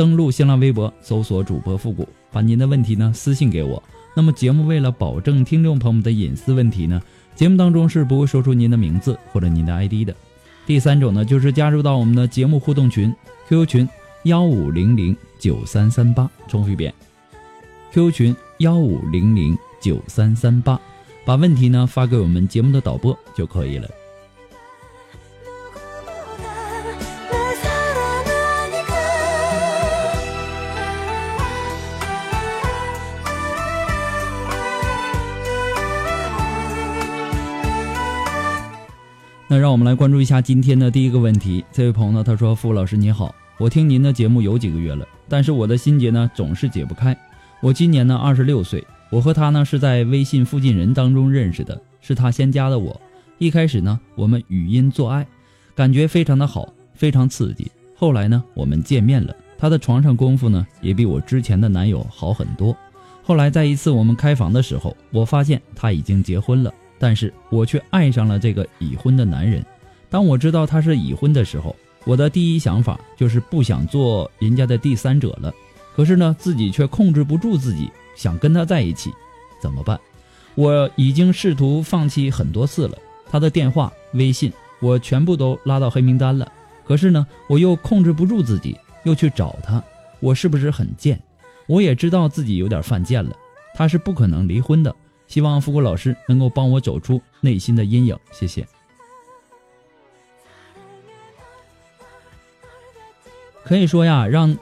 登录新浪微博搜索主播复古。把您的问题呢私信给我。那么节目为了保证听众朋友们的隐私问题呢，节目当中是不会说出您的名字或者您的 ID 的。第三种呢，就是加入到我们的节目互动群 QQ 群幺五零零九三三八，重复一遍，QQ 群幺五零零九三三八，把问题呢发给我们节目的导播就可以了。那让我们来关注一下今天的第一个问题。这位朋友呢，他说：“付老师你好，我听您的节目有几个月了，但是我的心结呢总是解不开。我今年呢二十六岁，我和他呢是在微信附近人当中认识的，是他先加的我。一开始呢，我们语音做爱，感觉非常的好，非常刺激。后来呢，我们见面了，他的床上功夫呢也比我之前的男友好很多。后来在一次我们开房的时候，我发现他已经结婚了。”但是我却爱上了这个已婚的男人。当我知道他是已婚的时候，我的第一想法就是不想做人家的第三者了。可是呢，自己却控制不住自己想跟他在一起，怎么办？我已经试图放弃很多次了。他的电话、微信我全部都拉到黑名单了。可是呢，我又控制不住自己，又去找他。我是不是很贱？我也知道自己有点犯贱了。他是不可能离婚的。希望富国老师能够帮我走出内心的阴影，谢谢。可以说呀，让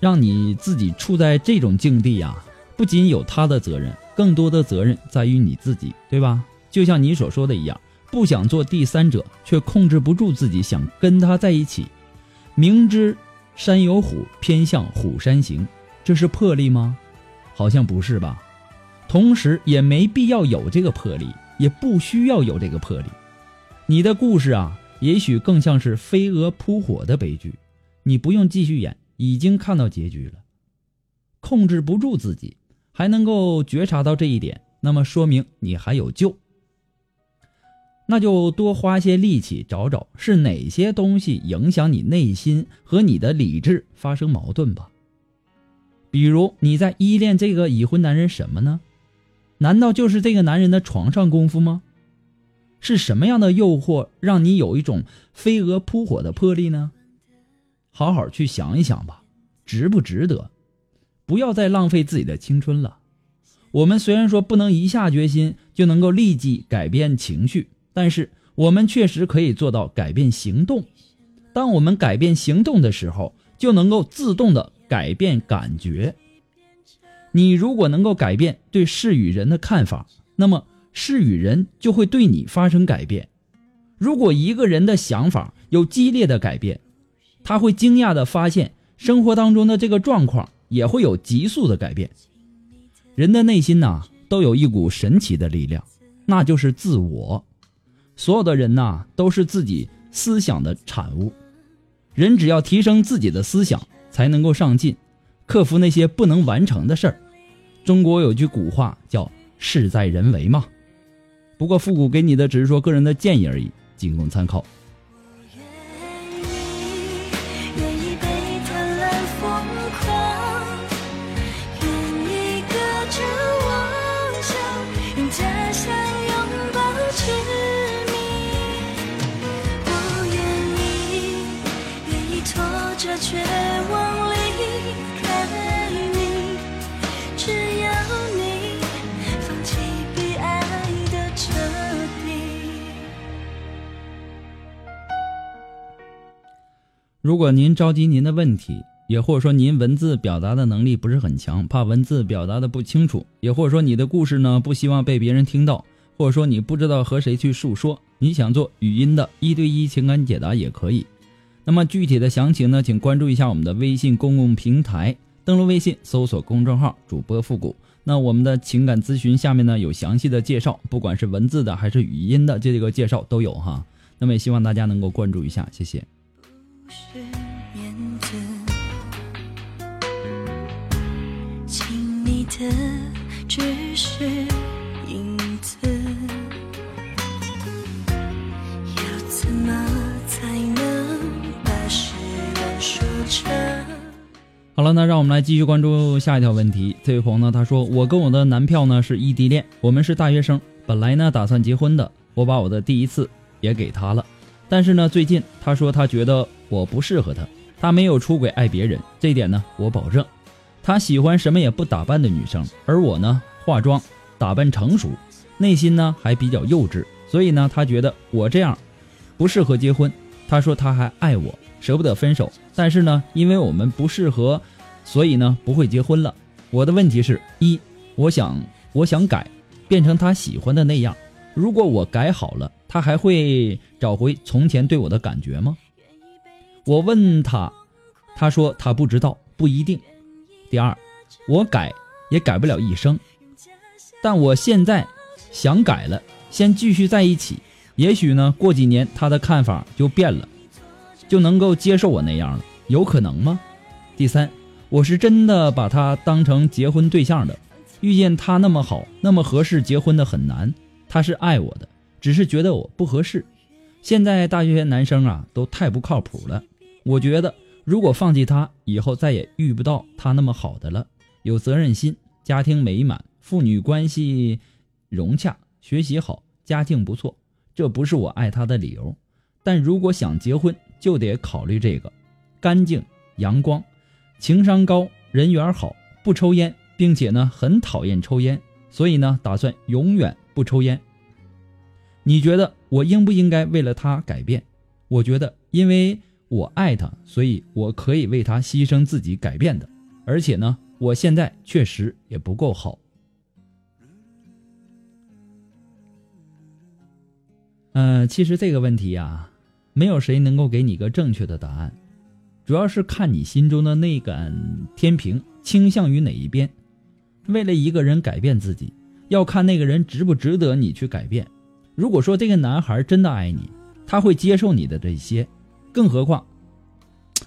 让你自己处在这种境地呀，不仅有他的责任，更多的责任在于你自己，对吧？就像你所说的一样，不想做第三者，却控制不住自己想跟他在一起。明知山有虎，偏向虎山行，这是魄力吗？好像不是吧。同时也没必要有这个魄力，也不需要有这个魄力。你的故事啊，也许更像是飞蛾扑火的悲剧。你不用继续演，已经看到结局了。控制不住自己，还能够觉察到这一点，那么说明你还有救。那就多花些力气找找是哪些东西影响你内心和你的理智发生矛盾吧。比如你在依恋这个已婚男人什么呢？难道就是这个男人的床上功夫吗？是什么样的诱惑让你有一种飞蛾扑火的魄力呢？好好去想一想吧，值不值得？不要再浪费自己的青春了。我们虽然说不能一下决心就能够立即改变情绪，但是我们确实可以做到改变行动。当我们改变行动的时候，就能够自动的改变感觉。你如果能够改变对事与人的看法，那么事与人就会对你发生改变。如果一个人的想法有激烈的改变，他会惊讶的发现生活当中的这个状况也会有急速的改变。人的内心呐，都有一股神奇的力量，那就是自我。所有的人呐，都是自己思想的产物。人只要提升自己的思想，才能够上进。克服那些不能完成的事儿。中国有句古话叫“事在人为”嘛。不过复古给你的只是说个人的建议而已，仅供参考。如果您着急您的问题，也或者说您文字表达的能力不是很强，怕文字表达的不清楚，也或者说你的故事呢不希望被别人听到，或者说你不知道和谁去诉说，你想做语音的一对一情感解答也可以。那么具体的详情呢，请关注一下我们的微信公共平台，登录微信搜索公众号主播复古。那我们的情感咨询下面呢有详细的介绍，不管是文字的还是语音的这个介绍都有哈。那么也希望大家能够关注一下，谢谢。是面子，好了，那让我们来继续关注下一条问题。这位朋友呢，他说：“我跟我的男票呢是异地恋，我们是大学生，本来呢打算结婚的，我把我的第一次也给他了。但是呢，最近他说他觉得我不适合他，他没有出轨爱别人，这点呢我保证。他喜欢什么也不打扮的女生，而我呢化妆打扮成熟，内心呢还比较幼稚，所以呢他觉得我这样不适合结婚。他说他还爱我，舍不得分手，但是呢因为我们不适合，所以呢不会结婚了。我的问题是：一，我想我想改，变成他喜欢的那样。如果我改好了，他还会找回从前对我的感觉吗？我问他，他说他不知道，不一定。第二，我改也改不了一生，但我现在想改了，先继续在一起。也许呢，过几年他的看法就变了，就能够接受我那样了，有可能吗？第三，我是真的把他当成结婚对象的，遇见他那么好，那么合适，结婚的很难。他是爱我的，只是觉得我不合适。现在大学男生啊，都太不靠谱了。我觉得，如果放弃他，以后再也遇不到他那么好的了。有责任心，家庭美满，父女关系融洽，学习好，家境不错，这不是我爱他的理由。但如果想结婚，就得考虑这个：干净、阳光，情商高，人缘好，不抽烟，并且呢很讨厌抽烟，所以呢打算永远不抽烟。你觉得我应不应该为了他改变？我觉得，因为我爱他，所以我可以为他牺牲自己改变的。而且呢，我现在确实也不够好。嗯、其实这个问题呀、没有谁能够给你个正确的答案，主要是看你心中的那杆天平倾向于哪一边。为了一个人改变自己，要看那个人值不值得你去改变。如果说这个男孩真的爱你，他会接受你的这些，更何况，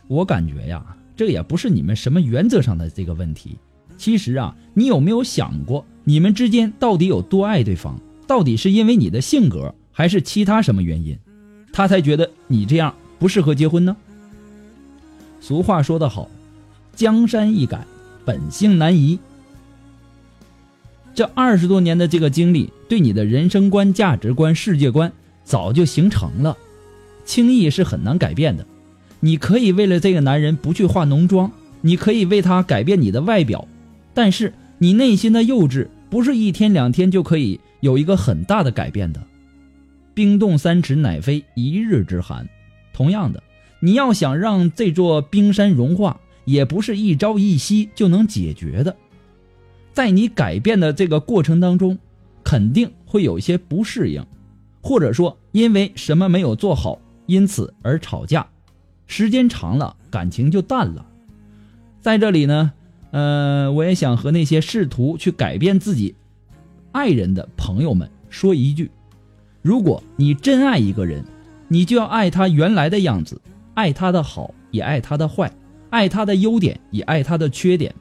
我感觉呀，这也不是你们什么原则上的这个问题。其实啊，你有没有想过，你们之间到底有多爱对方？到底是因为你的性格，还是其他什么原因，他才觉得你这样不适合结婚呢？俗话说得好，江山易改，本性难移。这二十多年的这个经历，对你的人生观、价值观、世界观早就形成了，轻易是很难改变的。你可以为了这个男人不去化浓妆，你可以为他改变你的外表，但是你内心的幼稚不是一天两天就可以有一个很大的改变的。冰冻三尺，乃非一日之寒。同样的，你要想让这座冰山融化，也不是一朝一夕就能解决的。在你改变的这个过程当中，肯定会有一些不适应，或者说因为什么没有做好，因此而吵架，时间长了，感情就淡了。在这里呢，呃，我也想和那些试图去改变自己爱人的朋友们说一句：如果你真爱一个人，你就要爱他原来的样子，爱他的好，也爱他的坏，爱他的优点，也爱他的缺点。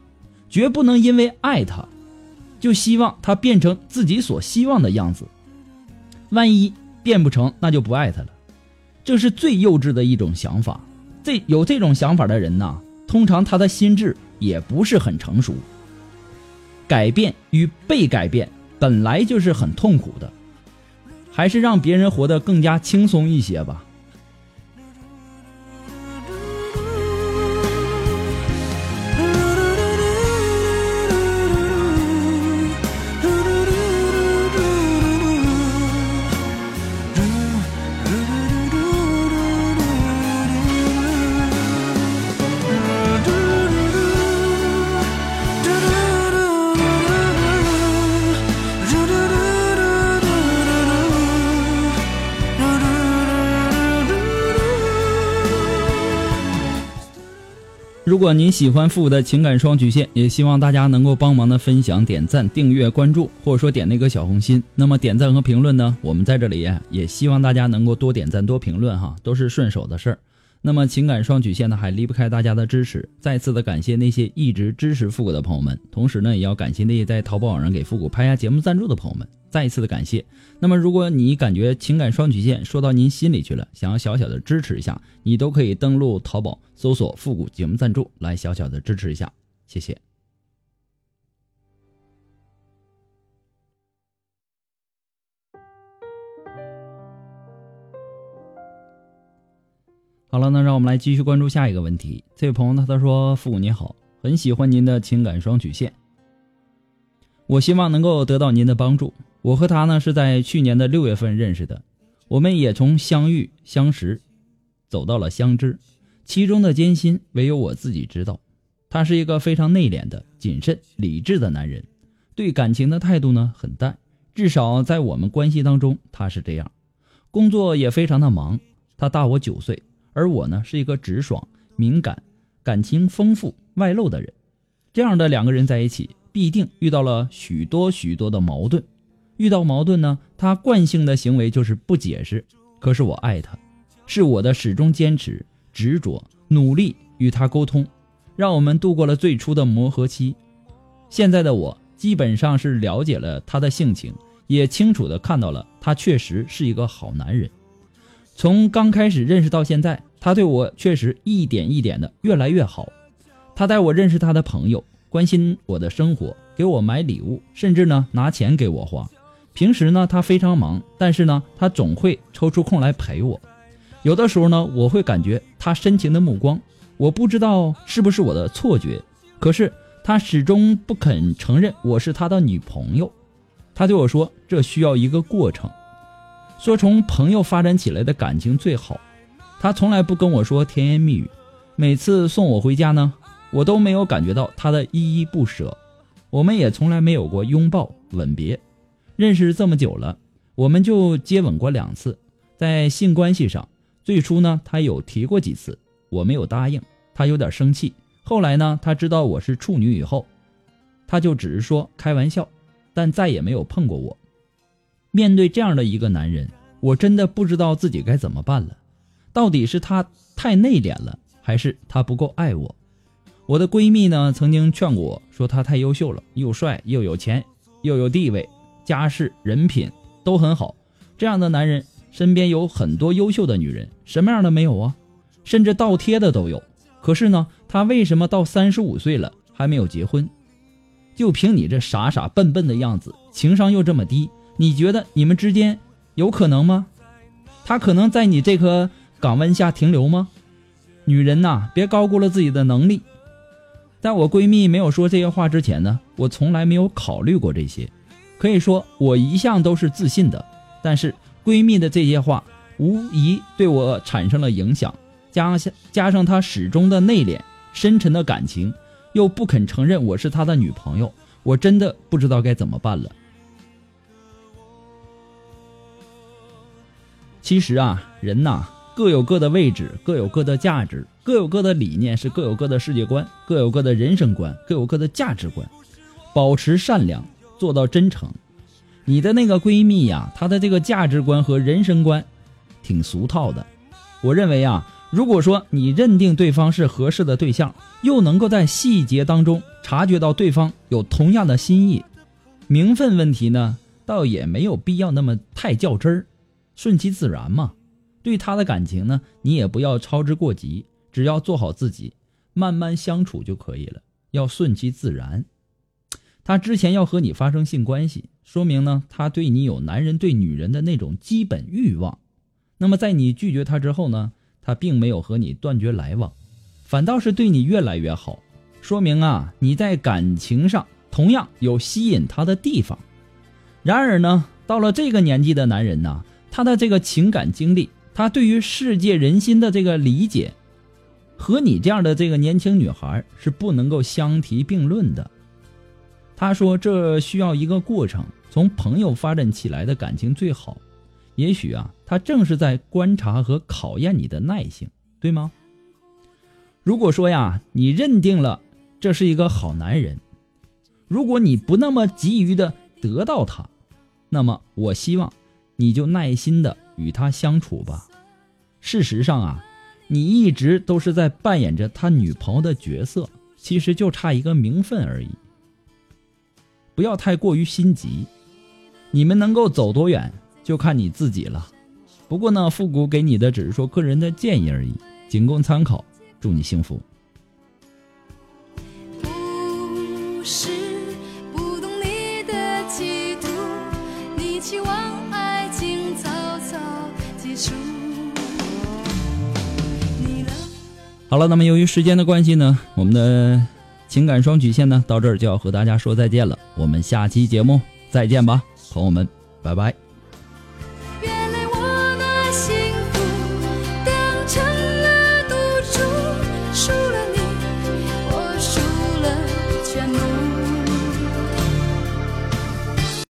绝不能因为爱他，就希望他变成自己所希望的样子。万一变不成，那就不爱他了。这是最幼稚的一种想法。这有这种想法的人呐，通常他的心智也不是很成熟。改变与被改变本来就是很痛苦的，还是让别人活得更加轻松一些吧。如果您喜欢父的情感双曲线，也希望大家能够帮忙的分享、点赞、订阅、关注，或者说点那个小红心。那么点赞和评论呢，我们在这里也希望大家能够多点赞、多评论哈，都是顺手的事儿。那么情感双曲线呢，还离不开大家的支持。再次的感谢那些一直支持复古的朋友们，同时呢，也要感谢那些在淘宝网上给复古拍下节目赞助的朋友们，再一次的感谢。那么，如果你感觉情感双曲线说到您心里去了，想要小小的支持一下，你都可以登录淘宝搜索“复古节目赞助”来小小的支持一下，谢谢。好了，那让我们来继续关注下一个问题。这位朋友呢，他说：“父母你好，很喜欢您的情感双曲线，我希望能够得到您的帮助。我和他呢是在去年的六月份认识的，我们也从相遇相识，走到了相知，其中的艰辛唯有我自己知道。他是一个非常内敛的、谨慎、理智的男人，对感情的态度呢很淡，至少在我们关系当中他是这样。工作也非常的忙，他大我九岁。”而我呢，是一个直爽、敏感、感情丰富、外露的人。这样的两个人在一起，必定遇到了许多许多的矛盾。遇到矛盾呢，他惯性的行为就是不解释。可是我爱他，是我的始终坚持、执着、努力与他沟通，让我们度过了最初的磨合期。现在的我基本上是了解了他的性情，也清楚的看到了他确实是一个好男人。从刚开始认识到现在，他对我确实一点一点的越来越好。他带我认识他的朋友，关心我的生活，给我买礼物，甚至呢拿钱给我花。平时呢他非常忙，但是呢他总会抽出空来陪我。有的时候呢我会感觉他深情的目光，我不知道是不是我的错觉，可是他始终不肯承认我是他的女朋友。他对我说：“这需要一个过程。”说从朋友发展起来的感情最好，他从来不跟我说甜言蜜语，每次送我回家呢，我都没有感觉到他的依依不舍，我们也从来没有过拥抱吻别。认识这么久了，我们就接吻过两次，在性关系上，最初呢他有提过几次，我没有答应，他有点生气。后来呢他知道我是处女以后，他就只是说开玩笑，但再也没有碰过我。面对这样的一个男人，我真的不知道自己该怎么办了。到底是他太内敛了，还是他不够爱我？我的闺蜜呢，曾经劝过我说他太优秀了，又帅又有钱，又有地位，家世人品都很好。这样的男人身边有很多优秀的女人，什么样的没有啊？甚至倒贴的都有。可是呢，他为什么到三十五岁了还没有结婚？就凭你这傻傻笨笨的样子，情商又这么低。你觉得你们之间有可能吗？他可能在你这颗港湾下停留吗？女人呐，别高估了自己的能力。在我闺蜜没有说这些话之前呢，我从来没有考虑过这些。可以说我一向都是自信的，但是闺蜜的这些话无疑对我产生了影响。加上加上她始终的内敛、深沉的感情，又不肯承认我是她的女朋友，我真的不知道该怎么办了。其实啊，人呐各有各的位置，各有各的价值，各有各的理念，是各有各的世界观，各有各的人生观，各有各的价值观。保持善良，做到真诚。你的那个闺蜜呀，她的这个价值观和人生观，挺俗套的。我认为啊，如果说你认定对方是合适的对象，又能够在细节当中察觉到对方有同样的心意，名分问题呢，倒也没有必要那么太较真儿。顺其自然嘛，对他的感情呢，你也不要操之过急，只要做好自己，慢慢相处就可以了。要顺其自然。他之前要和你发生性关系，说明呢，他对你有男人对女人的那种基本欲望。那么在你拒绝他之后呢，他并没有和你断绝来往，反倒是对你越来越好，说明啊，你在感情上同样有吸引他的地方。然而呢，到了这个年纪的男人呢。他的这个情感经历，他对于世界人心的这个理解，和你这样的这个年轻女孩是不能够相提并论的。他说这需要一个过程，从朋友发展起来的感情最好。也许啊，他正是在观察和考验你的耐性，对吗？如果说呀，你认定了这是一个好男人，如果你不那么急于的得到他，那么我希望你就耐心的与他相处吧。事实上啊，你一直都是在扮演着他女朋友的角色，其实就差一个名分而已。不要太过于心急，你们能够走多远就看你自己了。不过呢，复古给你的只是说个人的建议而已，仅供参考。祝你幸福。好了，那么由于时间的关系呢，我们的情感双曲线呢到这儿就要和大家说再见了。我们下期节目再见吧，朋友们，拜拜。